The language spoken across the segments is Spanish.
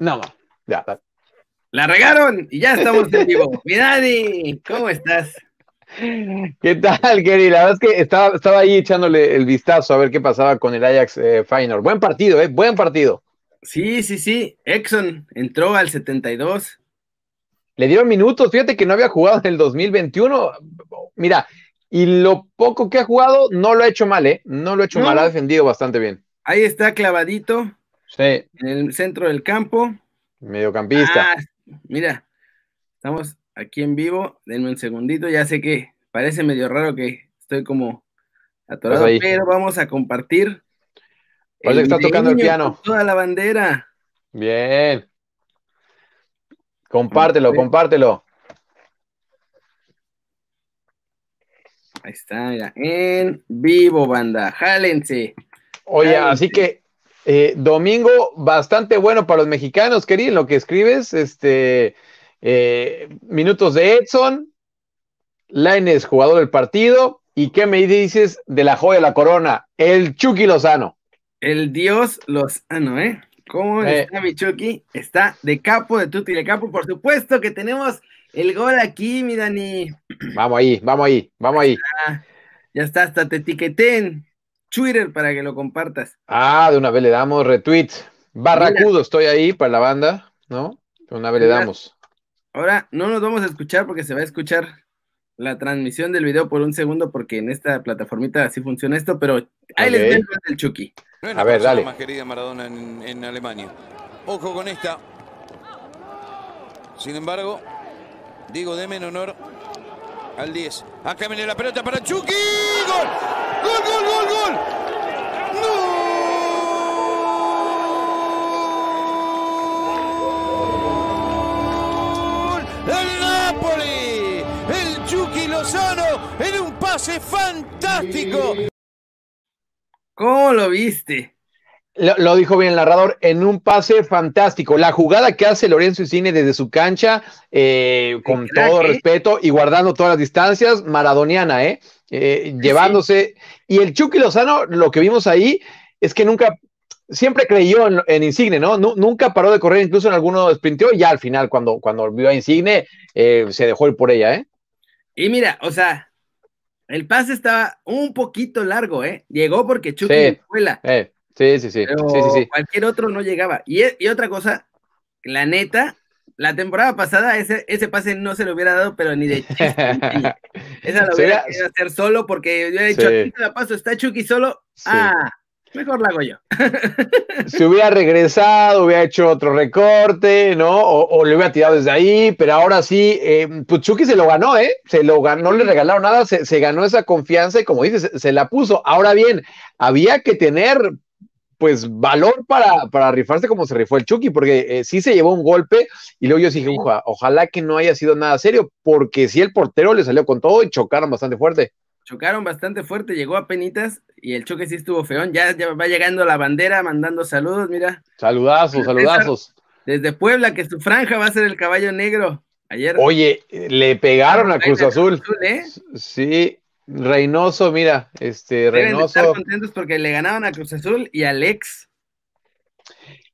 No, ya. La regaron y ya estamos en vivo. Mi Dani, ¿cómo estás? ¿Qué tal, Kerry? La verdad es que estaba, estaba ahí echándole el vistazo a ver qué pasaba con el Ajax eh, Final. Buen partido, ¿eh? Buen partido. Sí, sí, sí. Exxon entró al 72. Le dieron minutos. Fíjate que no había jugado en el 2021. Mira, y lo poco que ha jugado no lo ha hecho mal, ¿eh? No lo ha hecho mal, ha defendido bastante bien. Ahí está clavadito. Sí. En el centro del campo. Mediocampista. Ah, mira, estamos aquí en vivo. Denme un segundito. Ya sé que parece medio raro que estoy como atorado, Pues pero vamos a compartir. Parece que está tocando el piano. Toda la bandera. Bien. Compártelo, compártelo. Ahí está, mira. En vivo, banda. Jálense. Oye, así sí. que eh, domingo bastante bueno para los mexicanos, en lo que escribes, este eh, minutos de Edson, Laines, jugador del partido, y qué me dices de la joya de la corona, el Chucky Lozano. El Dios los. Ah, no, ¿eh? ¿Cómo Eh. está mi Chucky? Está de capo, de tutti de capo. Por supuesto que tenemos el gol aquí, mi Dani. Vamos ahí, vamos ahí, vamos ahí. Ah, ya está, hasta te etiqueté en Twitter para que lo compartas. Ah, de una vez le damos retweet. Barracudo, estoy ahí para la banda, ¿no? De una vez le damos. Ahora no nos vamos a escuchar porque se va a escuchar la transmisión del video por un segundo porque en esta plataformita así funciona esto, pero ahí les Ok. veo el Chucky. No es A ver, persona dale. más querida Maradona en, en Alemania. Ojo con esta. Sin embargo, digo, deme en honor al 10. Acá viene la pelota para Chucky. ¡Gol! ¡Gol, gol, gol, gol! ¡Gol! ¡El Napoli! El Chucky Lozano en un pase fantástico. ¿Cómo lo viste? Lo, lo dijo bien el narrador, en un pase fantástico. La jugada que hace Lorenzo Insigne desde su cancha, eh, con crack, todo ¿eh? respeto y guardando todas las distancias, maradoniana, ¿eh? Eh, llevándose. Y el Chucky Lozano, lo que vimos ahí es que nunca, siempre creyó en, en Insigne, ¿no? Nu- nunca paró de correr, incluso en alguno sprinteó, y ya al final, cuando, cuando vio a Insigne, eh, se dejó ir por ella, ¿eh? Y mira, o sea, el pase estaba un poquito largo, ¿eh? Llegó porque Chucky Sí. escuela, Eh, sí, sí, sí, pero sí, sí, sí. cualquier otro no llegaba. Y, e- y otra cosa, la neta, la temporada pasada ese, ese pase no se lo hubiera dado, pero ni de chiste. Esa lo hubiera querido hacer solo porque yo hubiera dicho, aquí te la paso, está Chucky solo. Ah, mejor la hago yo. si hubiera regresado, hubiera hecho otro recorte, ¿no? O, o le hubiera tirado desde ahí, pero ahora sí, eh, pues Chucky se lo ganó, ¿eh? Se lo ganó, no le regalaron nada, se, se ganó esa confianza y como dices, se, se la puso. Ahora bien, había que tener pues valor para, para rifarse como se rifó el Chucky, porque eh, sí se llevó un golpe y luego yo dije, "Uja, ojalá que no haya sido nada serio, porque sí el portero le salió con todo y chocaron bastante fuerte. Chocaron bastante fuerte, llegó a penitas y el choque sí estuvo feón. Ya, ya va llegando la bandera, mandando saludos, mira. Saludazos, saludazos. Desde Puebla, que su franja va a ser el caballo negro. Ayer. Oye, le pegaron a Cruz Azul. ¿eh? Sí, Reynoso, mira, este, Deben de estar Reynoso. contentos porque le ganaron a Cruz Azul y a Alex.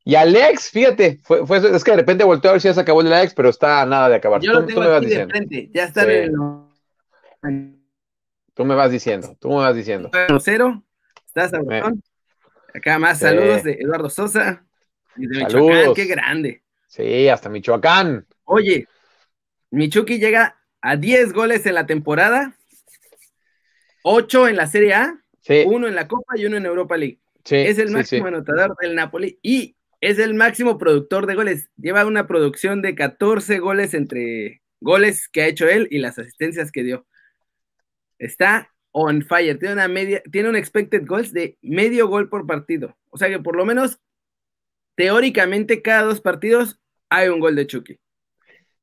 Y Alex, fíjate, fue, fue- es que de repente volteó a ver si ya se acabó el Alex, pero está a nada de acabar. Yo Tú, lo tú tengo me vas de diciendo, frente. Ya está Sí. el tú me vas diciendo, tú me vas diciendo. 1-0. Está sabrosón. Acá más Sí. saludos de Eduardo Sosa. Y de Michoacán, Saludos. qué grande. Sí, hasta Michoacán. Oye, Michuki llega a 10 goles en la temporada, 8 en la Serie A, Sí, uno en la Copa y uno en Europa League. sí, es el máximo anotador del Napoli y es el máximo productor de goles. Lleva una producción de 14 goles entre goles que ha hecho él y las asistencias que dio. Está on fire, tiene una media, tiene un expected goals de medio gol por partido. O sea que por lo menos teóricamente cada dos partidos hay un gol de Chucky.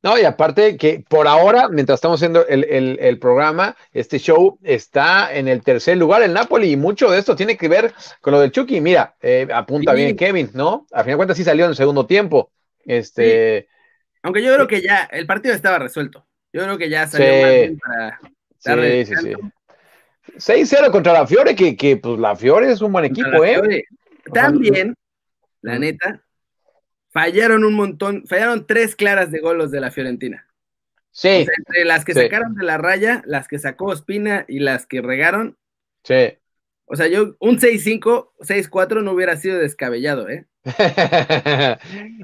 No, y aparte que por ahora, mientras estamos haciendo el, el- el programa, este show está en el tercer lugar, el Napoli, y mucho de esto tiene que ver con lo del Chucky. Mira, eh, apunta Sí. bien Kevin, ¿no? A fin de cuentas sí salió en el segundo tiempo. Este, Aunque yo creo que ya el partido estaba resuelto. Yo creo que ya salió Sí. para darle sí, sí, sí. descanso. 6-0 contra la Fiore, que, que pues la Fiore es un buen equipo, la ¿eh? Fiore. También, la neta, fallaron un montón, fallaron tres claras de golos de la Fiorentina. Sí. O sea, entre las que Sí. sacaron de la raya, las que sacó Ospina y las que regaron. Sí. O sea, yo un 6-5, 6-4 no hubiera sido descabellado, ¿eh?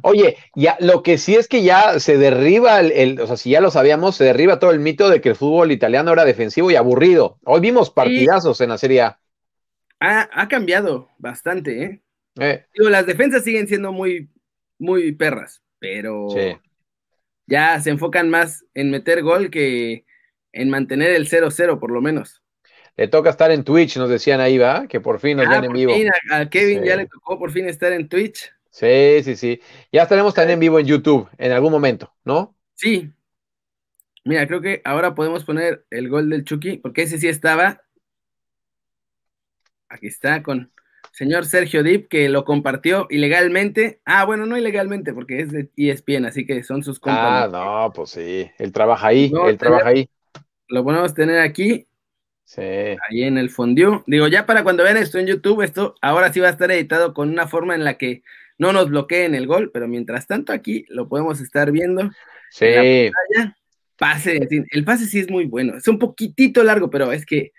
Oye, ya lo que sí es que ya se derriba el, el- o sea, si ya lo sabíamos, se derriba todo el mito de que el fútbol italiano era defensivo y aburrido. Hoy vimos partidazos en la Serie A. Ha, ha cambiado bastante, ¿eh? Eh, Digo, las defensas siguen siendo muy, muy perras, pero sí. ya se enfocan más en meter gol que en mantener el 0-0, por lo menos. Le toca estar en Twitch, nos decían ahí, ¿va? Que por fin nos Ah, ven en vivo. fin, a, a Kevin Sí. ya le tocó por fin estar en Twitch. Sí, sí, sí. Ya estaremos también en vivo en YouTube en algún momento, ¿no? Sí. Mira, creo que ahora podemos poner el gol del Chucky, porque ese sí estaba. Aquí está con señor Sergio Dip, que lo compartió ilegalmente. Ah, bueno, no ilegalmente, porque es de ESPN, así que son sus Ah, compas. no, pues sí. Él trabaja ahí, él trabaja ahí. Lo podemos tener aquí, Sí. ahí en el fondue. Digo, ya para cuando vean esto en YouTube, esto ahora sí va a estar editado con una forma en la que no nos bloqueen el gol, pero mientras tanto aquí lo podemos estar viendo. Sí. Pase, en fin, el pase sí es muy bueno. Es un poquitito largo, pero es que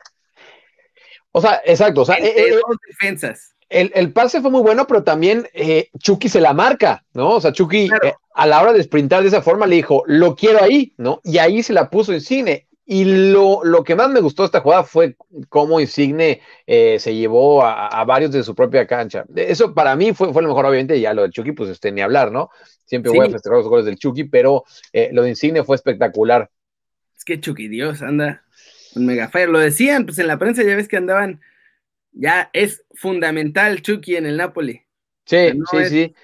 O sea, exacto. O sea, eh, eh, dos defensas. el, el pase fue muy bueno, pero también eh, Chucky se la marca, ¿no? O sea, Chucky Claro. a la hora de sprintar de esa forma le dijo, lo quiero ahí, ¿no? Y ahí se la puso Insigne. Y lo, lo que más me gustó de esta jugada fue cómo Insigne se llevó a, a varios de su propia cancha. Eso para mí fue, fue lo mejor, obviamente, ya lo de Chucky, pues este, ni hablar, ¿no? Siempre voy a festejar los goles del Chucky, pero lo de Insigne fue espectacular. Es que Chucky Dios anda un mega fire. Lo decían, pues en la prensa ya ves que andaban. Ya es fundamental Chucky en el Napoli. Sí, No sí, es- sí.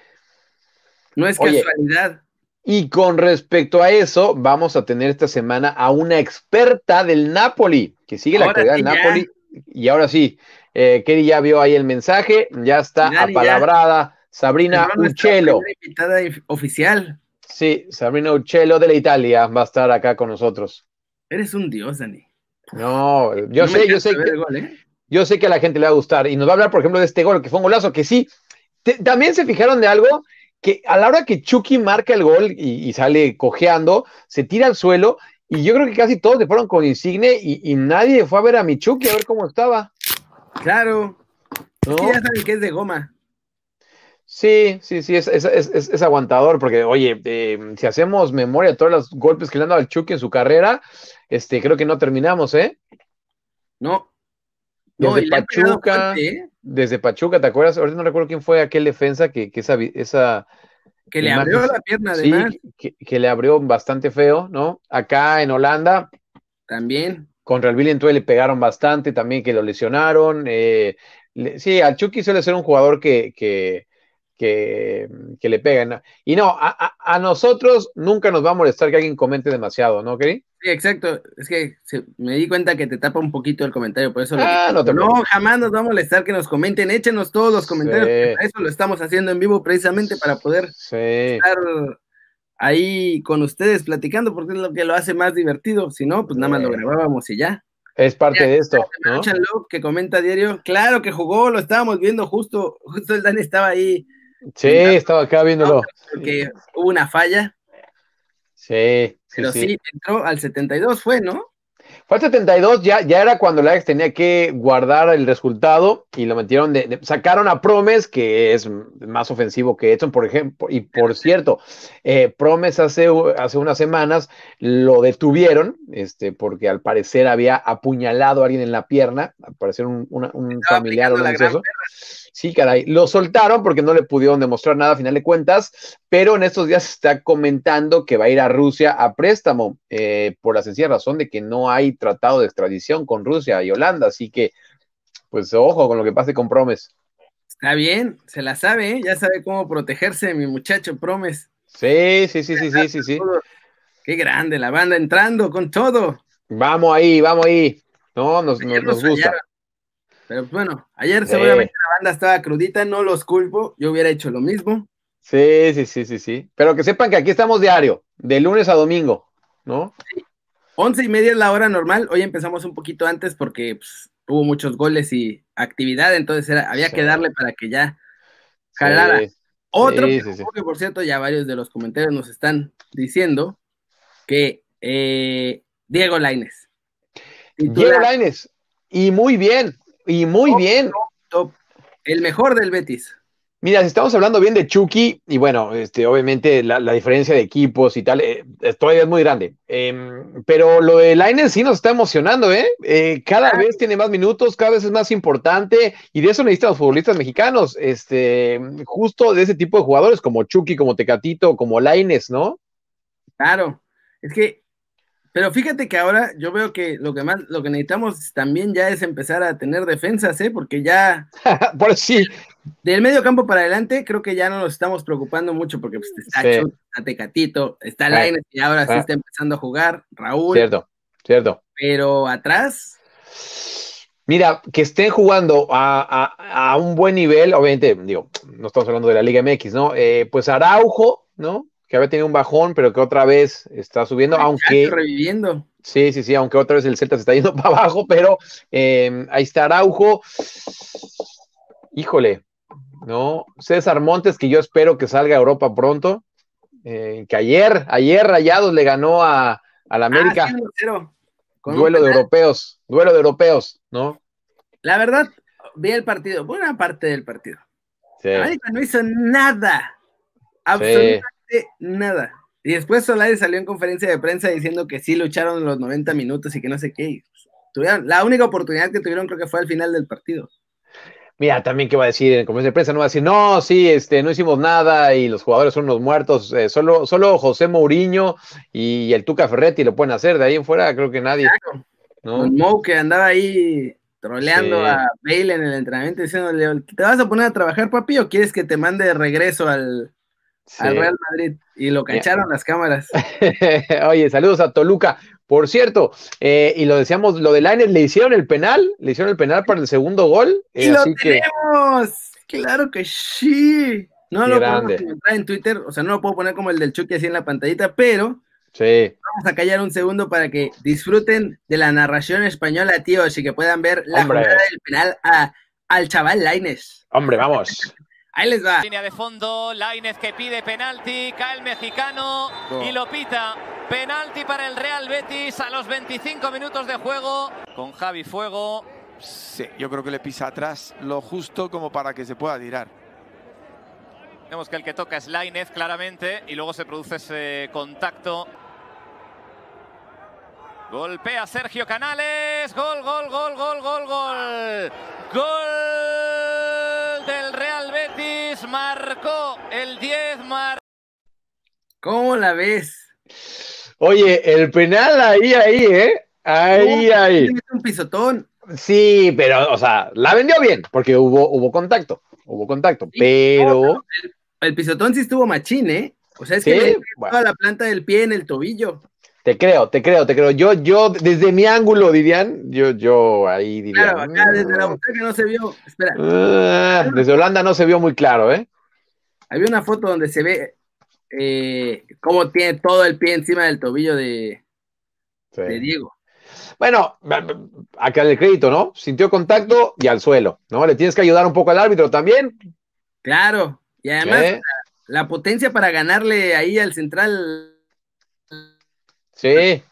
No es Oye. casualidad. Y con respecto a eso, vamos a tener esta semana a una experta del Napoli, que sigue la actividad sí, del ya. Napoli. Y ahora sí, eh, Keri ya vio ahí el mensaje, ya está ya. apalabrada Sabrina Uccello. invitada oficial. Sí, Sabrina Uccello de la Italia va a estar acá con nosotros. Eres un dios, Dani. No, yo No sé, yo sé que, gol, ¿eh? yo sé que a la gente le va a gustar. Y nos va a hablar, por ejemplo, de este gol, que fue un golazo, que sí. Te- también se fijaron de algo, que a la hora que Chucky marca el gol y, y sale cojeando, se tira al suelo, y yo creo que casi todos le fueron con Insigne y, y nadie fue a ver a mi Chucky a ver cómo estaba. Claro. ¿no? Es que ya saben que es de goma. Sí, sí, sí, es, es, es- es- es aguantador, porque, oye, eh, si hacemos memoria de todos los golpes que le han dado al Chucky en su carrera, este, creo que no terminamos, ¿eh? No. No, Desde pegado Pachuca. fuerte, ¿eh? Desde Pachuca, ¿te acuerdas? Ahorita no recuerdo quién fue aquel defensa que, que esa, esa Que le Imagen- abrió la pierna, sí, además. que, que le abrió bastante feo, ¿no? Acá en Holanda, También. contra el Villeneuve le pegaron bastante, también que lo lesionaron. eh, le- sí, al Chucky suele ser un jugador que, que, que, que le pegan. Y no, a, a- a nosotros nunca nos va a molestar que alguien comente demasiado, ¿no, Keri? Sí, exacto. Es que me di cuenta que te tapa un poquito el comentario, por eso Ah, no te No, jamás nos va a molestar que nos comenten. Échenos todos los comentarios. Sí. porque Para eso lo estamos haciendo en vivo, precisamente para poder Sí, estar ahí con ustedes platicando, porque es lo que lo hace más divertido. Si no, pues nada más lo grabábamos y ya. es parte de esto, ¿no? Love, que comenta diario, claro que jugó, lo estábamos viendo justo, justo el Dani estaba ahí, Sí, estaba acá viéndolo. porque hubo una falla, Sí, sí, pero sí. sí. entró al 72, fue, ¿no? Fue al 72, ya, ya era cuando el Ajax tenía que guardar el resultado y lo metieron de, de- sacaron a Promes, que es más ofensivo que Edson, por ejemplo, y por cierto, eh, Promes hace, hace unas semanas lo detuvieron, este, porque al parecer había apuñalado a alguien en la pierna, al parecer un, una- un familiar o un la. Sí, caray. Lo soltaron porque no le pudieron demostrar nada a final de cuentas, pero en estos días se está comentando que va a ir a Rusia a préstamo eh, por la sencilla razón de que no hay tratado de extradición con Rusia y Holanda. Así que, pues ojo con lo que pase con Promes. Está bien, se la sabe, ¿eh? ya sabe cómo protegerse, mi muchacho Promes. Sí, sí, sí, sí, sí, sí, sí. Qué grande, la banda entrando con todo. Vamos ahí, vamos ahí. No, nos, nos, nos nos gusta. fallaron. Pero pues, bueno, ayer Sí. seguramente la banda estaba crudita, no los culpo, yo hubiera hecho lo mismo. Sí, sí, sí, sí, sí. Pero que sepan que aquí estamos diario, de lunes a domingo, ¿no? Once y media es la hora normal, hoy empezamos un poquito antes porque pues, hubo muchos goles y actividad, entonces era- había Sí. que darle para que ya jalara. Otro que, por cierto, ya varios de los comentarios nos están diciendo que eh, Diego Laines. Diego Laines. Y muy bien, y muy Top, bien. Top, el mejor del Betis. Mira, si estamos hablando bien de Chucky, y bueno, este, obviamente la, la diferencia de equipos y tal, eh, todavía es muy grande. Eh, pero lo de Lainez sí nos está emocionando, ¿eh? eh cada vez tiene más minutos, cada vez es más importante, y de eso necesitan los futbolistas mexicanos, este, justo de ese tipo de jugadores, como Chucky, como Tecatito, como Lainez, ¿no? Claro, es que, pero fíjate que ahora yo veo que lo que más, lo que necesitamos también ya es empezar a tener defensas, ¿eh? Porque ya Por sí, del medio campo para adelante creo que ya no nos estamos preocupando mucho porque pues, está Sí. Chut, está Tecatito, está. Lainez y ahora sí Ah. está empezando a jugar, Raúl, cierto, cierto. pero atrás, Mira, que estén jugando a, a, a, un buen nivel, obviamente, digo, no estamos hablando de la Liga MX, ¿no? Eh, pues Araujo, ¿no? Que había tenido un bajón, pero que otra vez está subiendo, Ay, aunque... Reviviendo. Sí, sí, sí, aunque otra vez el Celta se está yendo para abajo, pero eh, ahí está Araujo. Híjole, ¿no? César Montes, que yo espero que salga a Europa pronto, eh, que ayer, ayer Rayados le ganó a, a la América. Ah, sí, 1-0, con un duelo de europeos, duelo de europeos, ¿no? La verdad, vi el partido, buena parte del partido. Sí. América no hizo nada, absolutamente nada. Y después Solari salió en conferencia de prensa diciendo que sí lucharon los 90 minutos y que no sé qué. Tuvieron, la única oportunidad que tuvieron creo que fue al final del partido. Mira, también qué va a decir en conferencia de prensa, no va a decir, no, sí, este, no hicimos nada y los jugadores son los muertos, eh, solo, solo José Mourinho y el Tuca Ferretti lo pueden hacer, de ahí en fuera creo que nadie. Claro. ¿no? Con Mou que andaba ahí troleando Sí. a Bale en el entrenamiento diciéndole, ¿te vas a poner a trabajar, papi, o quieres que te mande de regreso al, Sí. al Real Madrid? Y lo cacharon las cámaras. Oye, saludos a Toluca. Por cierto, eh, y lo decíamos, lo de Lainez, le hicieron el penal, le hicieron el penal para el segundo gol. eh, ¡Y lo así que, tenemos! ¡Claro que sí! No Qué lo grande. podemos encontrar en Twitter, o sea, no lo puedo poner como el del Chucky así en la pantallita, pero sí, vamos a callar un segundo para que disfruten de la narración española, tíos, y que puedan ver la Hombre. jugada del penal a- al chaval Laines. hombre, vamos. Ahí les va. Línea de fondo, Lainez que pide penalti, cae el mexicano No. y lo pita. Penalti para el Real Betis a los 25 minutos de juego con Javi Fuego. Sí, yo creo que le pisa atrás lo justo como para que se pueda tirar. Vemos que el que toca es Lainez claramente y luego se produce ese contacto. Golpea Sergio Canales. Gol, gol, gol, gol, gol, gol. Gol ¿Cómo la ves? Oye, el penal ahí, ahí, ¿eh? Ahí, ahí. Un pisotón. Sí, pero, o sea, la vendió bien, porque hubo, hubo contacto, hubo contacto, Sí, pero, El pisotón sí estuvo machín, ¿eh? O sea, es Sí, que le metió bueno. toda la planta del pie en el tobillo. te creo, te creo, te creo. Yo, yo, desde mi ángulo, dirían, yo, yo ahí diría. Claro, acá desde la "Mm, butaca no se vio. Espera, ah", desde Holanda no se vio muy claro, ¿eh? había una foto donde se ve eh, cómo tiene todo el pie encima del tobillo de, Sí. de Diego. Bueno, acá el crédito, ¿no? Sintió contacto y al suelo, ¿no? Le tienes que ayudar un poco al árbitro también. Claro, y además Sí, la, la potencia para ganarle ahí al central, sí. de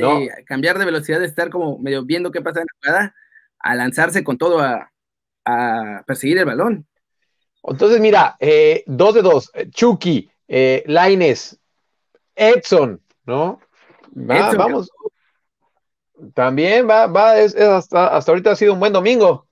No. cambiar de velocidad, de estar como medio viendo qué pasa en la jugada, a lanzarse con todo a, a perseguir el balón. Entonces, mira, eh, dos de dos. eh, Chucky, eh, Laines, Edson, ¿no? Va, Edson, vamos. También va, va, es, es hasta, hasta ahorita ha sido un buen domingo.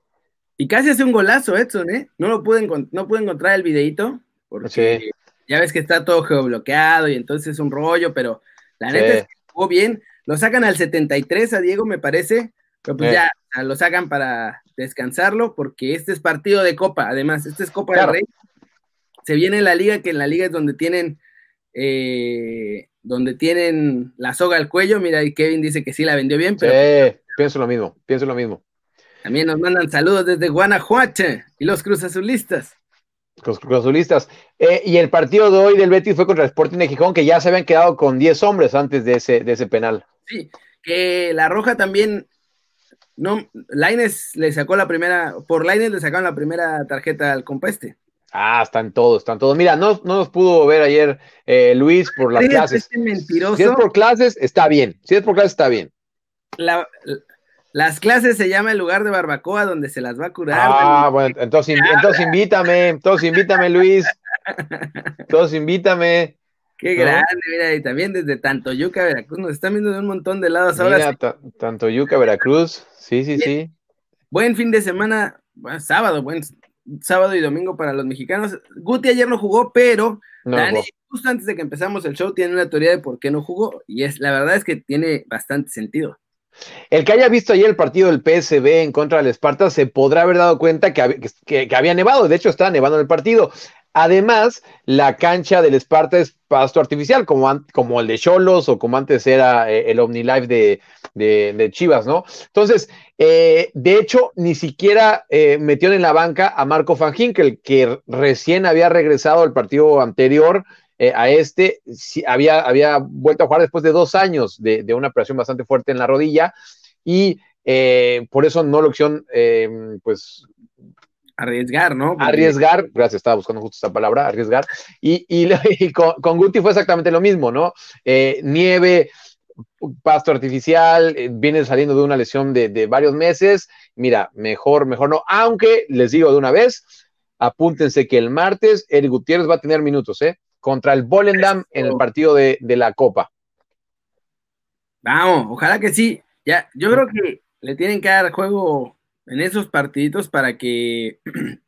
Y casi hace un golazo Edson, ¿eh? No lo pude, no pude encontrar el videito, porque Sí. ya ves que está todo geobloqueado y entonces es un rollo, pero la neta es que jugó bien. Lo sacan al 73 a Diego, me parece, pero pues Sí. ya lo sacan para descansarlo, porque este es partido de Copa, además, este es Copa Claro. del Rey. Se viene en la liga, que en la liga es donde tienen, eh, donde tienen la soga al cuello. Mira, y Kevin dice que sí la vendió bien, pero Sí, pienso lo mismo, pienso lo mismo. también nos mandan saludos desde Guanajuato y los Cruz Azulistas. Los cruzazulistas. Eh, y el partido de hoy del Betis fue contra el Sporting de Gijón, que ya se habían quedado con 10 hombres antes de ese, de ese penal. Sí, que la roja también. No, Laines le sacó la primera, por Laines le sacaron la primera tarjeta al compa este. Ah, están todos, están todos. Mira, no, no nos pudo ver ayer eh, Luis por las ¿Crees clases. este mentiroso? Si es por clases, está bien. Si es por clases, está bien. La- las clases se llama el lugar de barbacoa donde se las va a curar. Ah, bueno, entonces, entonces invítame, entonces invítame, Luis. Entonces invítame. Qué ¿no? grande, mira, y también desde Tantoyuca, Veracruz, nos están viendo de un montón de lados. Ahora Mira, sí, ta- tanto Yuca, Veracruz. Sí, sí, sí. buen fin de semana, bueno, sábado, buen sábado y domingo para los mexicanos. Guti ayer no jugó, pero No, Dani, justo antes de que empezamos el show, tiene una teoría de por qué no jugó, y es la verdad es que tiene bastante sentido. El que haya visto ayer el partido del PSB en contra del Esparta se podrá haber dado cuenta que, que- que había nevado. De hecho, estaba nevando el partido. Además, la cancha del Esparta es pasto artificial, como, el de Cholos o como antes era eh, el OmniLife de, de, Chivas, ¿no? Entonces, eh, de hecho, ni siquiera eh, metieron en la banca a Marco Van Ginkel, que recién había regresado al partido anterior a este, sí, había, vuelto a jugar después de dos años de, una operación bastante fuerte en la rodilla y por eso no lo opción, pues Arriesgar, ¿no? Porque- arriesgar, gracias, estaba buscando justo esta palabra, arriesgar, y, y, y con, con, Guti fue exactamente lo mismo, ¿no? Eh, nieve, pasto artificial, eh, viene saliendo de una lesión de, de, varios meses, mira, mejor, mejor no, aunque les digo de una vez, apúntense que el martes Eric Gutiérrez va a tener minutos, ¿eh? Contra el Volendam en el partido de, de la Copa. Vamos, ojalá que sí. Ya, yo creo que le tienen que dar juego en esos partiditos para que.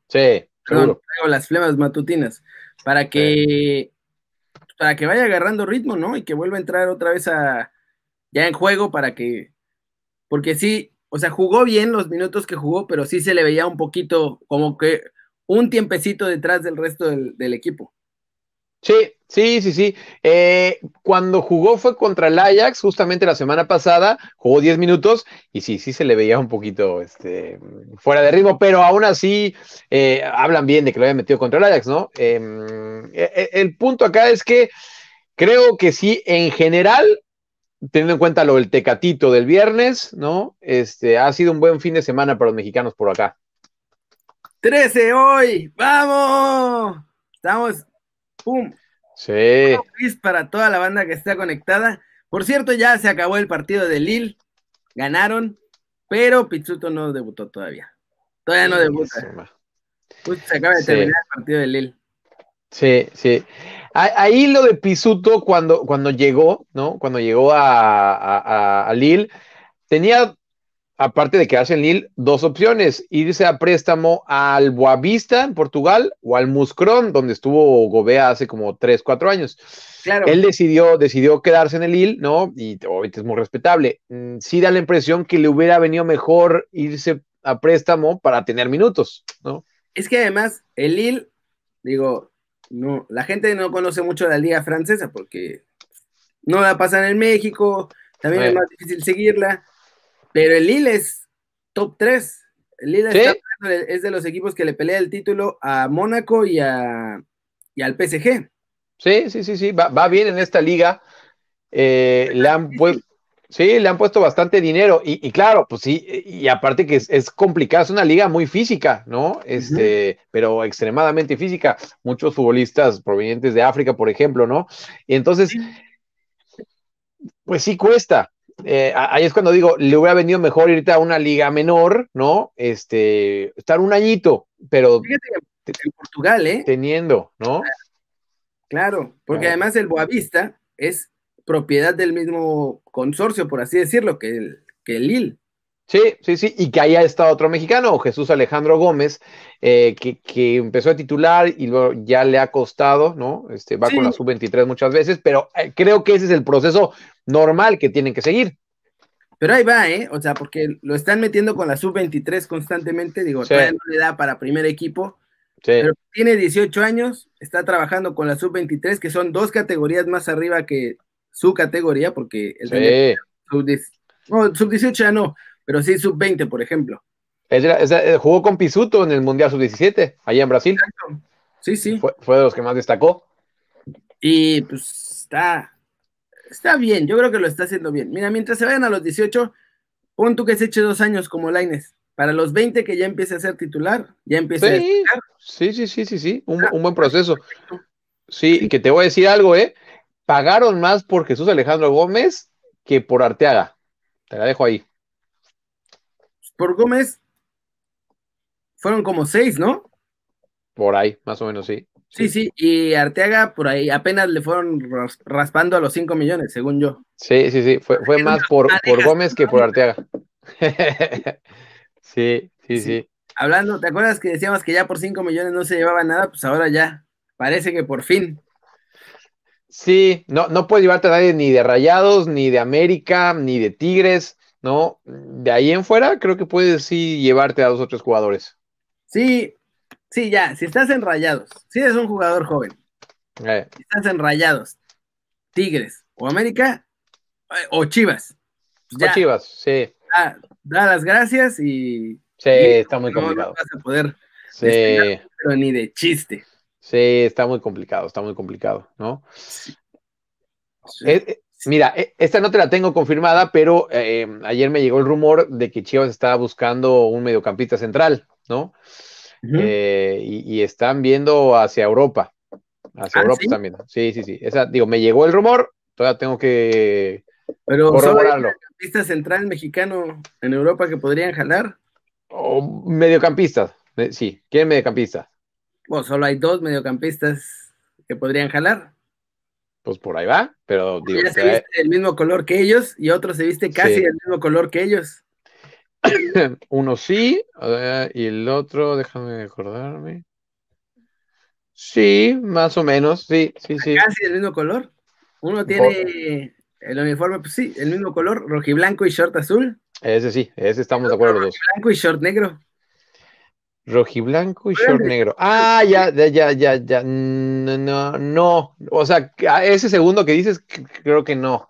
Sí, Perdón, las flemas matutinas. Para que. Sí. Para que vaya agarrando ritmo, ¿no? Y que vuelva a entrar otra vez a. Ya en juego para que. Porque sí, o sea, jugó bien los minutos que jugó, pero sí se le veía un poquito como que un tiempecito detrás del resto del, del equipo. Sí, sí, sí, sí. Eh, cuando jugó fue contra el Ajax, justamente la semana pasada, jugó 10 minutos y sí, sí se le veía un poquito este, fuera de ritmo, pero aún así eh, hablan bien de que lo había metido contra el Ajax, ¿no? Eh, el punto acá es que creo que sí, en general, teniendo en cuenta lo del tecatito del viernes, ¿no? Este, ha sido un buen fin de semana para los mexicanos por acá. 13 hoy, vamos. Estamos ¡Pum! Sí. Para toda la banda que está conectada. Por cierto, ya se acabó el partido de Lille. Ganaron, pero Pizzuto no debutó todavía. Todavía no debuta. Justo se acaba de terminar sí. el partido de Lille. Sí, sí. Ahí lo de Pisuto cuando, cuando llegó, ¿no? Cuando llegó a, a, a Lille, tenía aparte de quedarse en Lille, dos opciones, irse a préstamo al Boavista en Portugal o al Muscron, donde estuvo Gobea hace como 3, 4 años. Claro. Él decidió, decidió quedarse en el Lille, ¿no? Y obviamente es muy respetable. Sí da la impresión que le hubiera venido mejor irse a préstamo para tener minutos, ¿no? Es que además, el Lille, digo, no, la gente no conoce mucho la liga francesa porque no la pasan en México, también es más difícil seguirla. Pero el Lille es top 3. El Lille es de los equipos que le pelea el título a Mónaco y, a, y al PSG. Sí, sí, sí, sí, va, va bien en esta liga. Eh, le han puesto, sí, le han puesto bastante dinero. Y, y claro, pues sí, y aparte que es, es, complicada, es una liga muy física, ¿no? Este, uh -huh. pero extremadamente física. Muchos futbolistas provenientes de África, por ejemplo, ¿no? Y entonces, pues sí cuesta. Eh, ahí es cuando digo, le hubiera venido mejor irte a una liga menor, ¿no? Este, estar un añito, pero en Portugal, ¿eh? Teniendo, ¿no? Claro, porque claro. además el Boavista es propiedad del mismo consorcio, por así decirlo, que el, que el Lille. Sí, sí, sí, y que haya estado otro mexicano, Jesús Alejandro Gómez, eh, que, que, empezó a titular y luego ya le ha costado, ¿no? Este, va sí. con la sub-23 muchas veces, pero eh, creo que ese es el proceso normal que tienen que seguir. Pero ahí va, ¿eh? O sea, porque lo están metiendo con la sub-23 constantemente, digo, sí. todavía no le da para primer equipo, sí. pero tiene 18 años, está trabajando con la sub-23, que son dos categorías más arriba que su categoría, porque el sí. sub-18 no, sub ya no, pero sí sub-20, por ejemplo. Es, es, es, jugó con Pisuto en el Mundial sub-17, allá en Brasil. Exacto. Sí, sí. Fue, fue, de los que más destacó. Y pues está, está bien, yo creo que lo está haciendo bien. Mira, mientras se vayan a los 18, pon tú que se eche dos años como Laines. para los 20 que ya empiece a ser titular, ya empiece a Sí, destacar. sí, sí, sí, sí, sí, un, un buen proceso. Sí, que te voy a decir algo, ¿eh? Pagaron más por Jesús Alejandro Gómez que por Arteaga. Te la dejo ahí. Por Gómez fueron como seis, ¿no? Por ahí, más o menos, sí. Sí, sí, y Arteaga por ahí apenas le fueron ras- raspando a los 5 millones, según yo. Sí, sí, sí. Fue, fue más por, por Gómez que por Arteaga. Sí, sí, sí. Hablando, ¿te acuerdas que decíamos que ya por 5 millones no se llevaba nada? Pues ahora ya, parece que por fin. Sí, no, no puedes llevarte a nadie ni de Rayados, ni de América, ni de Tigres, ¿no? De ahí en fuera, creo que puedes sí llevarte a dos o tres jugadores. Sí, sí, ya, si estás en Rayados, si eres un jugador joven, Eh, si estás en Rayados, Tigres o América eh, o Chivas, pues o Chivas, sí, da, da las gracias y sí, está muy no, no complicado. vas a poder, Sí, pero ni de chiste. sí, está muy complicado, está muy complicado, ¿no? Eh, eh, mira, eh, esta no te la tengo confirmada, pero eh, ayer me llegó el rumor de que Chivas estaba buscando un mediocampista central, ¿no? Eh, y, y están viendo hacia Europa. Hacia ¿Ah, Europa sí? viendo. Sí, sí, sí. Esa, digo, me llegó el rumor, todavía tengo que pero corroborarlo. campista central mexicano en Europa que podrían jalar. O mediocampistas, eh, sí, ¿quién mediocampistas? Bueno, solo hay dos mediocampistas que podrían jalar. Pues por ahí va, pero digo, se viste del mismo color que ellos y otro se viste casi Sí. del mismo color que ellos. uno sí, y el otro, déjame acordarme. Sí, más o menos, sí, sí, sí. Casi del mismo color. Uno tiene el uniforme, pues sí, el mismo color, rojiblanco y short azul. Ese sí, ese estamos de acuerdo los dos. Blanco y short negro. Rojiblanco y short negro. Ah, ya, ya, ya, ya, ya. No, no, no. O sea, a ese segundo que dices, creo que no.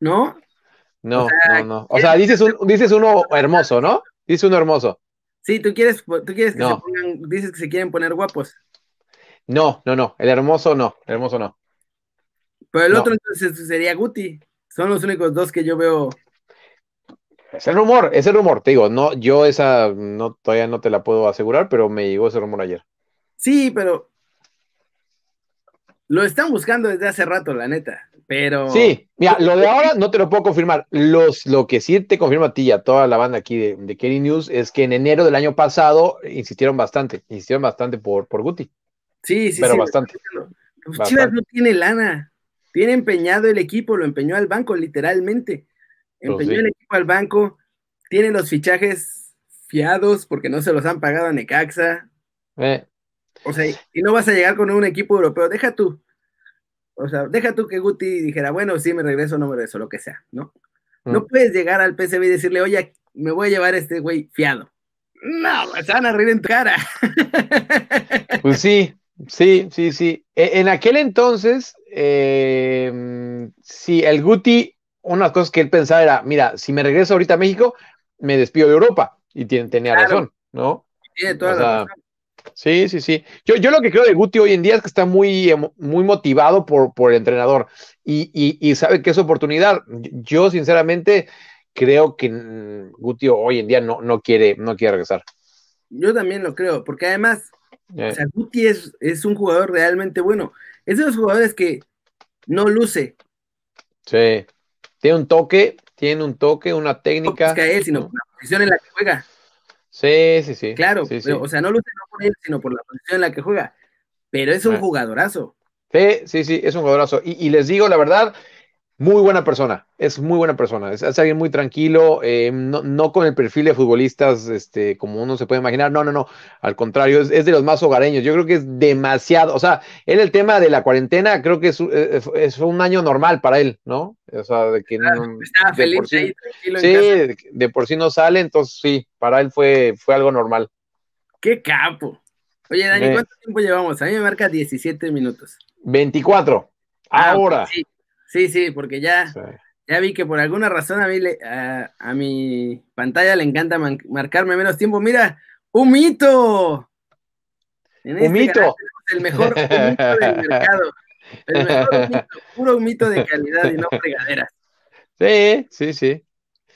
¿No? No, O sea, no, no. O sea, dices, un, dices uno hermoso, ¿no? Dices uno hermoso. Sí, tú quieres, tú quieres que No. se pongan, dices que se quieren poner guapos. No, no, no. El hermoso no. El hermoso no. Pero el No. otro entonces sería Guti. Son los únicos dos que yo veo. Es el rumor, es el rumor. Te digo, no, yo esa no, todavía no te la puedo asegurar, pero me llegó ese rumor ayer. Sí, pero lo están buscando desde hace rato, la neta. Pero Sí, mira, lo de ahora no te lo puedo confirmar. Los, lo que sí te confirma a ti y a toda la banda aquí de, de Kerry News es que en enero del año pasado insistieron bastante, insistieron bastante por, por Guti, sí, sí, pero sí, bastante. Pues Bastante. Chivas no tiene lana. Tiene empeñado el equipo, lo empeñó al banco, literalmente. Empeñó sí. el equipo al banco. Tiene los fichajes fiados porque no se los han pagado a Necaxa. Eh, O sea, y no vas a llegar con un equipo europeo. Deja tú. O sea, deja tú que Guti dijera, bueno, sí, me regreso, no me regreso, lo que sea, ¿no? No Mm. puedes llegar al PSV y decirle, oye, me voy a llevar a este güey fiado. No, se van a reír en tu cara. Pues sí, sí, sí, sí. E- En aquel entonces, eh, sí, el Guti, unas cosas que él pensaba era, mira, si me regreso ahorita a México, me despido de Europa. Y tiene- tenía Claro. razón, ¿no? Tiene toda O la razón. Sí, sí, sí. Yo, yo lo que creo de Guti hoy en día es que está muy, muy motivado por, por el entrenador y, y- y sabe que es oportunidad. Yo, sinceramente, creo que Guti hoy en día no, no quiere, no quiere regresar. Yo también lo creo, porque además, Eh, o sea, Guti es, es un jugador realmente bueno. Es de los jugadores que no luce sí. Tiene un toque, tiene un toque, una técnica. busca él, sino por la posición en la que juega. Sí, sí, sí. Claro, Sí, sí. pero, o sea, no luce no por él, sino por la posición en la que juega. Pero es un Ah. jugadorazo. Sí, sí, sí, es un jugadorazo. Y, y les digo la verdad, muy buena persona, es muy buena persona, es, es alguien muy tranquilo, eh, no, no con el perfil de futbolistas este, como uno se puede imaginar, no, no, no, al contrario, es, es de los más hogareños, yo creo que es demasiado, o sea, él el tema de la cuarentena creo que es, un año normal para él, ¿no? O sea, de que no, Estaba de feliz por sí- ahí, tranquilo sí, de, de por sí no sale, entonces sí, para él fue, fue algo normal. ¡Qué capo! Oye, Dani, Eh. ¿cuánto tiempo llevamos? A mí me marca 17 minutos. 24, Ah, ahora. sí. Sí, sí, porque ya, Sí. ya vi que por alguna razón a mí le- a, a mi pantalla le encanta man- marcarme menos tiempo. Mira, un mito. En este tenemos el mejor humito del mercado. El mejor humito, puro humito de calidad y no fregaderas. Sí, sí, sí.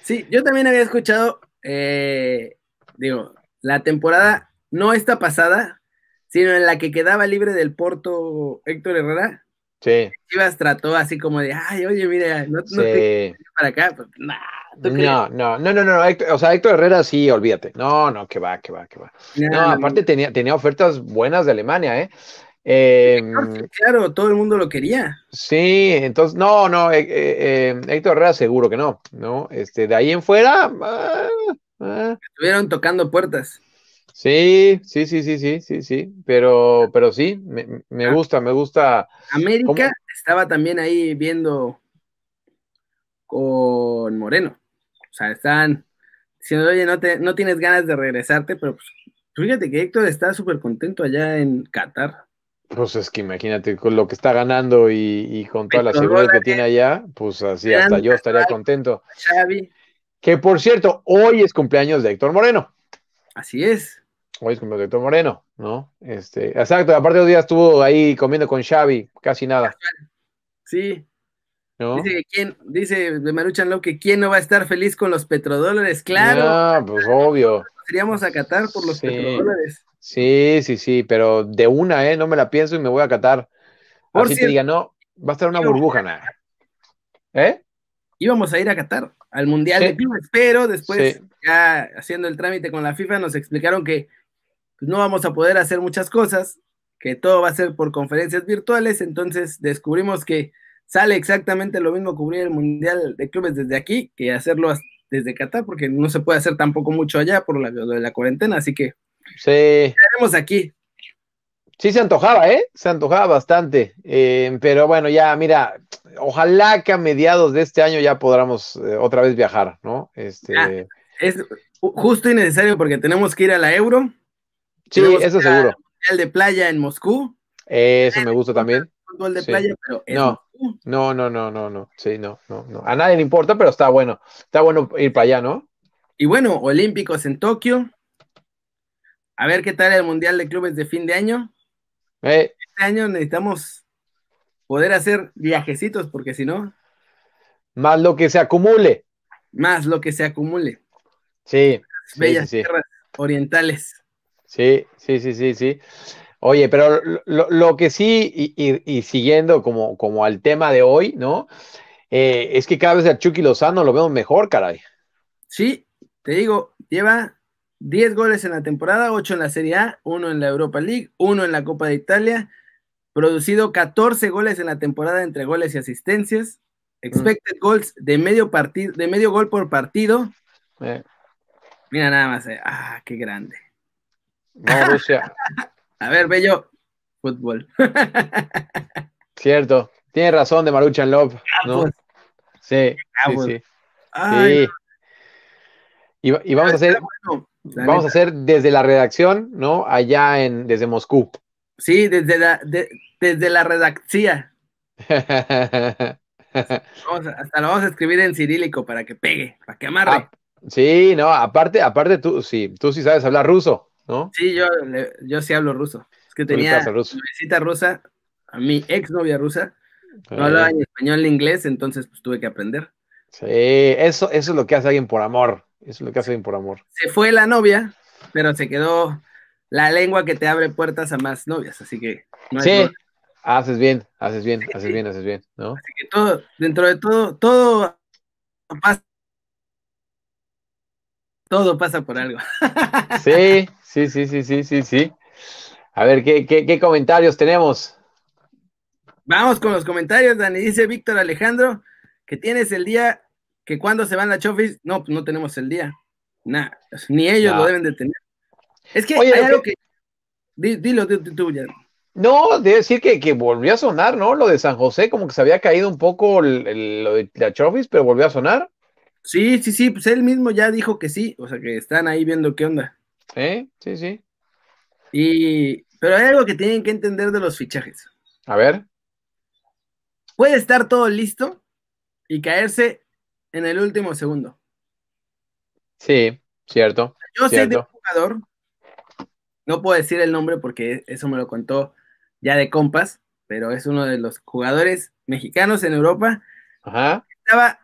Sí, yo también había escuchado eh, digo, la temporada no esta pasada, sino en la que quedaba libre del Porto Héctor Herrera, Sí, Chivas trató así como de, ay, oye, mira, no, no te sí. para acá, pues, nah. No, no, no, no, no, Héctor- o sea, Héctor Herrera sí, olvídate. No, no, que va, que va, que va. Nah, No, aparte tenía, tenía ofertas buenas de Alemania, ¿eh? Eh, Claro, todo el mundo lo quería. sí, entonces, no, no, eh, eh, eh, Héctor Herrera seguro que no, ¿no? Este, de ahí en fuera, ah, ah, Estuvieron tocando puertas. Sí, sí, sí, sí, sí, sí, sí, pero, pero sí, me, me Ah. gusta, me gusta. América ¿Cómo? estaba también ahí viendo con Moreno. O sea, estaban diciendo, oye, no, te, no tienes ganas de regresarte, pero pues, fíjate que Héctor está súper contento allá en Qatar. Pues es que imagínate con lo que está ganando y, y con toda la Petrodólares. seguridad que tiene allá, pues así hasta yo estaría contento. Xavi, Que por cierto, hoy es cumpleaños de Héctor Moreno. así es. Cumpleaños de Héctor Moreno, ¿no? Este, exacto, aparte de día estuvo ahí comiendo con Xavi, casi nada, Sí. ¿no? Dice que quién, dice de Maruchan Love que quién no va a estar feliz con los petrodólares. Claro, Ah, pues obvio. iríamos a Qatar por los Sí. petrodólares. Sí, sí, sí, pero de una, ¿eh? No me la pienso y me voy a catar. Por Así te diga, no, va a estar una burbuja, nada. ¿Eh? íbamos a ir a Qatar, al Mundial Sí. de Clubes, pero después, Sí. ya haciendo el trámite con la FIFA, nos explicaron que pues, no vamos a poder hacer muchas cosas, que todo va a ser por conferencias virtuales, entonces descubrimos que sale exactamente lo mismo cubrir el Mundial de Clubes desde aquí que hacerlo desde Qatar, porque no se puede hacer tampoco mucho allá por la, de la cuarentena, así que Sí, estaremos aquí. sí se antojaba, ¿eh? Se antojaba bastante. Eh, pero bueno, ya, mira, ojalá que a mediados de este año ya podamos eh, otra vez viajar, ¿no? Este, Ah, Es ju- justo y necesario porque tenemos que ir a la Euro, sí, eso seguro. Mundial de playa en Moscú, Eso me gusta también. fútbol de playa, pero No. No, no, no, no, no. Sí, no, no, no. A nadie le importa, pero está bueno. Está bueno ir para allá, ¿no? Y bueno, Olímpicos en Tokio. A ver qué tal el Mundial de Clubes de fin de año. Eh, Este año necesitamos poder hacer viajecitos, porque si no, más lo que se acumule. más lo que se acumule. Sí, sí, Bellas sí, sí. tierras orientales. Sí, sí, sí, sí, sí. Oye, pero lo, lo- que sí, y, y- y siguiendo como, como al tema de hoy, ¿no? Eh, es que cada vez a Chucky Lozano lo vemos mejor, caray. Sí, te digo, lleva 10 goles en la temporada, 8 en la Serie A, 1 en la Europa League, 1 en la Copa de Italia, producido 14 goles en la temporada entre goles y asistencias, expected goals de medio partido, de medio gol por partido. Eh, Mira nada más, eh, ah, qué grande. No, Rusia, A ver, Bello, fútbol. cierto. Tiene razón de Maruchan Love, ¿no? Sí, sí, sí. Ay, Sí. Y, y vamos a hacer, bueno, vamos a hacer desde la redacción, ¿no? Allá en, desde Moscú. Sí, desde la, de- desde la redacción. Vamos a- hasta lo vamos a escribir en cirílico para que pegue, para que amarre. Ah, sí, no, aparte, aparte tú, sí, tú sí sabes hablar ruso, ¿no? Sí, yo, yo sí hablo ruso. Es que tenía ruso. mi visita rusa, a mi exnovia rusa, no hablaba ni español ni inglés, entonces pues tuve que aprender. sí, eso, eso es lo que hace alguien por amor. Eso es lo que hace alguien por amor. Se fue la novia, pero se quedó la lengua que te abre puertas a más novias, así que no Sí, haces bien, haces bien, haces bien, haces bien, ¿no? Así que todo, dentro de todo, todo pasa. Todo pasa por algo. Sí, sí, sí, sí, sí, sí, sí. A ver, ¿qué, qué, qué comentarios tenemos? Vamos con los comentarios, Dani. Dice Víctor Alejandro que tienes el día que cuando se van las chofis. No, pues no tenemos el día. Nah, ni ellos lo deben de tener. Es que Oye, hay algo que- que. di- Dilo tú, ya. No, debe decir que, que volvió a sonar, ¿no? Lo de San José, como que se había caído un poco el- el- lo de la Chofis, pero volvió a sonar. Sí, sí, sí, pues él mismo ya dijo que sí. O sea que están ahí viendo qué onda. ¿Eh? Sí, sí. Y. Pero hay algo que tienen que entender de los fichajes. A ver. Puede estar todo listo y caerse en el último segundo. Sí, cierto. Yo sé de Cierto. un jugador, no puedo decir el nombre porque eso me lo contó ya de compas, pero es uno de los jugadores mexicanos en Europa. Ajá. Estaba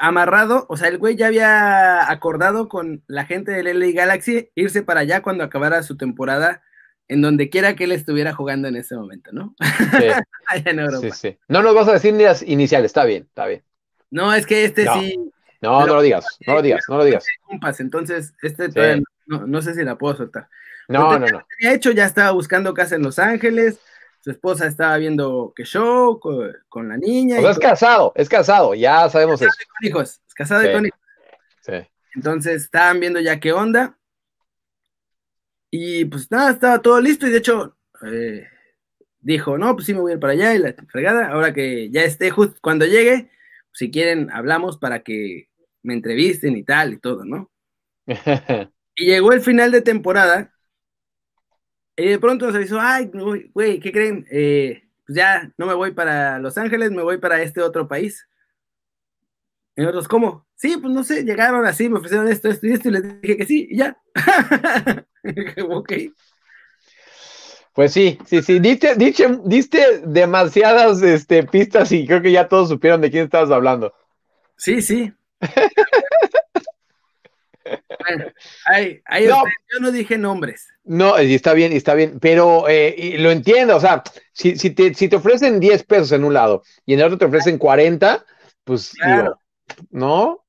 amarrado, o sea, el güey ya había acordado con la gente del LA Galaxy irse para allá cuando acabara su temporada en donde quiera que él estuviera jugando en ese momento, ¿no? Sí, Allá en Europa. sí, sí. No nos vas a decir ni las iniciales, está bien, está bien. No, es que este No. sí. No, no lo digas, no lo digas, no lo digas. compas, entonces este todavía no, no sé si la puedo soltar. No, no, no. tenía hecho, ya estaba buscando casa en Los Ángeles, su esposa estaba viendo que show con, con la niña. O sea, es todo. casado, es casado, ya sabemos eso. Casado y con hijos, es casado Sí. y con hijos. Sí. Entonces estaban viendo ya qué onda. Y pues nada, estaba todo listo y de hecho eh, dijo, no, pues sí me voy a ir para allá y la fregada. Ahora que ya esté justo cuando llegue, si quieren hablamos para que me entrevisten y tal y todo, ¿no? Y llegó el final de temporada y de pronto nos avisó, ay, güey, ¿qué creen? Eh, pues ya no me voy para Los Ángeles, me voy para este otro país. Y nosotros, ¿cómo? Sí, pues no sé, llegaron así, me ofrecieron esto, esto y esto, y les dije que sí, y ya. Ok. Pues sí, sí, sí, diste, diste, diste demasiadas este, pistas y creo que ya todos supieron de quién estabas hablando. Sí, sí. Bueno, ahí, ahí No. yo no dije nombres. No, y está bien, y está bien, pero eh, y lo entiendo, o sea, si, si, te, si te ofrecen 10 pesos en un lado y en el otro te ofrecen 40, pues Claro. digo, ¿no?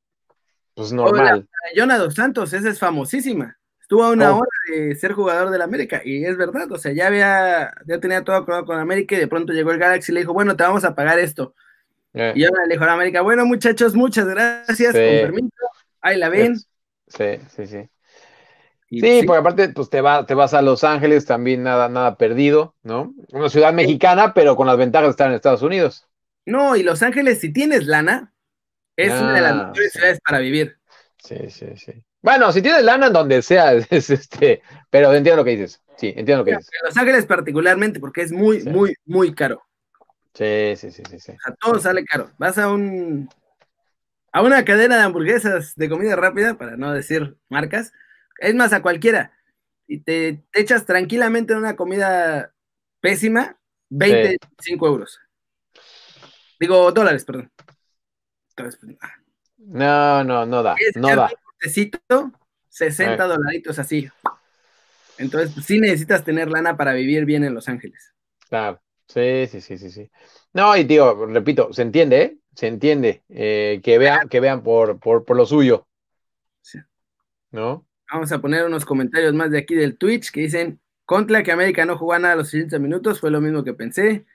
Pues normal. Jonah Dos Santos, esa es famosísima. Estuvo a una Oh. hora de ser jugador del América, y es verdad, o sea, ya había, ya tenía todo acordado con América, y de pronto llegó el Galaxy y le dijo, bueno, te vamos a pagar esto. Eh, Y ahora le dijo a América, bueno, muchachos, muchas gracias, Sí. con permiso, ahí la ven. Sí, sí, sí. Y Sí, sí, porque aparte, pues te, va, te vas a Los Ángeles, también nada, nada perdido, ¿no? Una ciudad mexicana, pero con las ventajas de estar en Estados Unidos. No, y Los Ángeles, si tienes lana, es una de las Ah, mejores ciudades para vivir. Sí, sí, sí. Bueno, si tienes lana en donde sea, es este, pero entiendo lo que dices. Sí, entiendo lo que dices. Los Ángeles particularmente, porque es muy, Sí. muy, muy caro. Sí, sí, sí, sí, sí. O sea, todo sale caro. Vas a un a una cadena de hamburguesas de comida rápida, para no decir marcas, es más a cualquiera, y te, te echas tranquilamente en una comida pésima, 25 euros. Digo, dólares, perdón. Entonces, pues, ah, No, no, no da, no da. un cortecito, 60 Eh. dolaritos así. Entonces, pues, sí necesitas tener lana para vivir bien en Los Ángeles. Claro. Sí, sí, sí, sí, sí. No, y digo, repito, se entiende, ¿eh? Se entiende eh, que vean, que vean por, por, por lo suyo, Sí. ¿no? Vamos a poner unos comentarios más de aquí del Twitch que dicen, contra que América no jugó nada a los 60 minutos, fue lo mismo que pensé.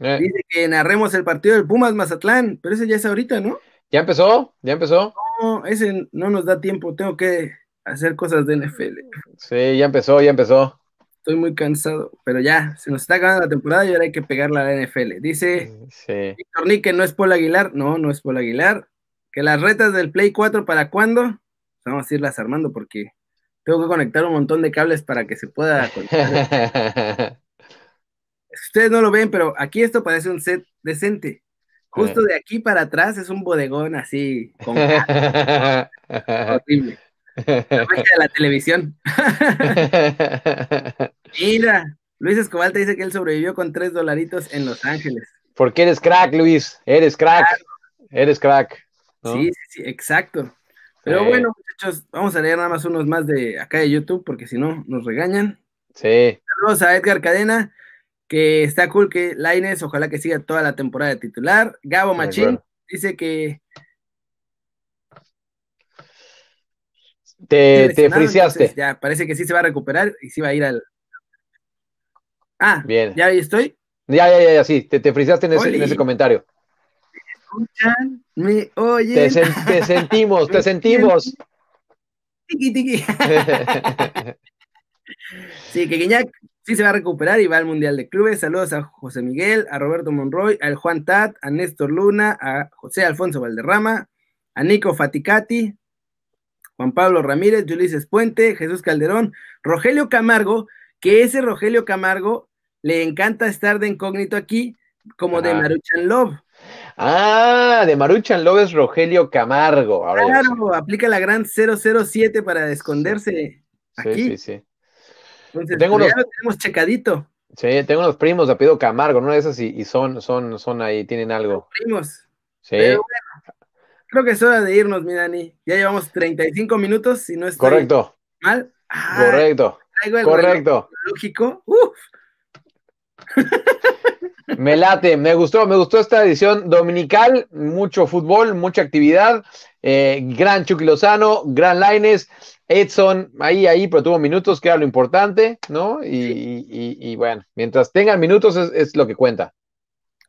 Eh, Dice que narremos el partido del Pumas Mazatlán, pero ese ya es ahorita, ¿no? ¿Ya empezó? ¿Ya empezó? No, ese no nos da tiempo, tengo que hacer cosas de NFL. Sí, ya empezó, ya empezó. Estoy muy cansado, pero ya, se nos está acabando la temporada y ahora hay que pegarla a la NFL. Dice Sí. Víctor Nick que no es Paul Aguilar, no, no es Paul Aguilar. Que las retas del Play 4, ¿para cuándo? Vamos a irlas armando porque tengo que conectar un montón de cables para que se pueda conectar. Ustedes no lo ven, pero aquí esto parece un set decente. Justo de aquí para atrás es un bodegón así, con horrible. La magia de la televisión. Mira, Luis Escobar te dice que él sobrevivió con tres dolaritos en Los Ángeles. Porque eres crack, Luis. Eres crack. Eres crack. ¿no? Sí, sí, sí, exacto. Pero bueno, muchachos, vamos a leer nada más unos más de acá de YouTube, porque si no, nos regañan. Sí. Saludos a Edgar Cadena, que está cool que Laines, ojalá que siga toda la temporada de titular. Gabo Machín dice que Te, te friseaste. Ya, parece que sí se va a recuperar y sí va a ir al. Ah, Bien. ya ahí estoy. Ya, ya, ya, ya, sí. Te, te friseaste en ese, en ese comentario. Escuchan, me oyen. Te, sen- te sentimos, te sentimos. Tiqui, tiqui. Sí, que Guiñac sí se va a recuperar y va al Mundial de Clubes. Saludos a José Miguel, a Roberto Monroy, al Juan Tat, a Néstor Luna, a José Alfonso Valderrama, a Nico Faticati, Juan Pablo Ramírez, Ulises Puente, Jesús Calderón, Rogelio Camargo, que ese Rogelio Camargo le encanta estar de incógnito aquí, como de Ajá. Maruchan Love. Ah, de Maruchan López Rogelio Camargo. Ahora. Claro, aplica la gran 007 para esconderse aquí. Sí, sí, sí. Entonces, Tengo pues, unos- ya lo tenemos checadito. Sí, tengo unos primos de apellido Camargo, ¿no? Esas y, y son, son, son ahí, tienen algo. Primos. Sí. Pero Creo que es hora de irnos, mi Dani. Ya llevamos 35 minutos, si no estoy Correcto, mal. Ah, correcto, correcto. lógico. Uf, Me late, me gustó, me gustó esta edición dominical, mucho fútbol, mucha actividad, eh, gran Chucky Lozano, gran Laines, Edson, ahí, ahí, pero tuvo minutos, que era lo importante, ¿no? Y, y- y bueno, mientras tengan minutos es, es lo que cuenta.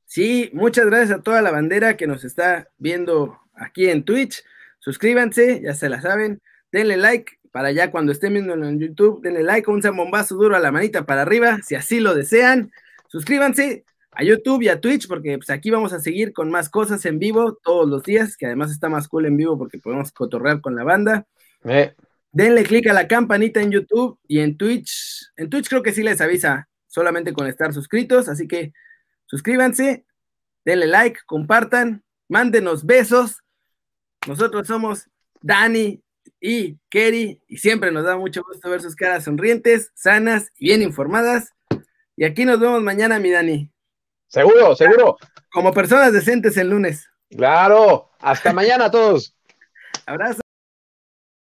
Sí, muchas gracias a toda la bandera que nos está viendo aquí en Twitch. Suscríbanse, ya se la saben. Denle like para ya cuando estén viéndolo en YouTube. Denle like, un zambombazo duro a la manita para arriba, si así lo desean. Suscríbanse a YouTube y a Twitch, porque pues, aquí vamos a seguir con más cosas en vivo todos los días, que además está más cool en vivo porque podemos cotorrear con la banda. Eh, Denle click a la campanita en YouTube y en Twitch. En Twitch creo que sí les avisa solamente con estar suscritos, así que suscríbanse, denle like, compartan, mándenos besos. Nosotros somos Dani y Kerry y siempre nos da mucho gusto ver sus caras sonrientes, sanas y bien informadas. Y aquí nos vemos mañana, mi Dani, seguro, seguro. como personas decentes el lunes. Claro. Hasta mañana a todos. Abrazo.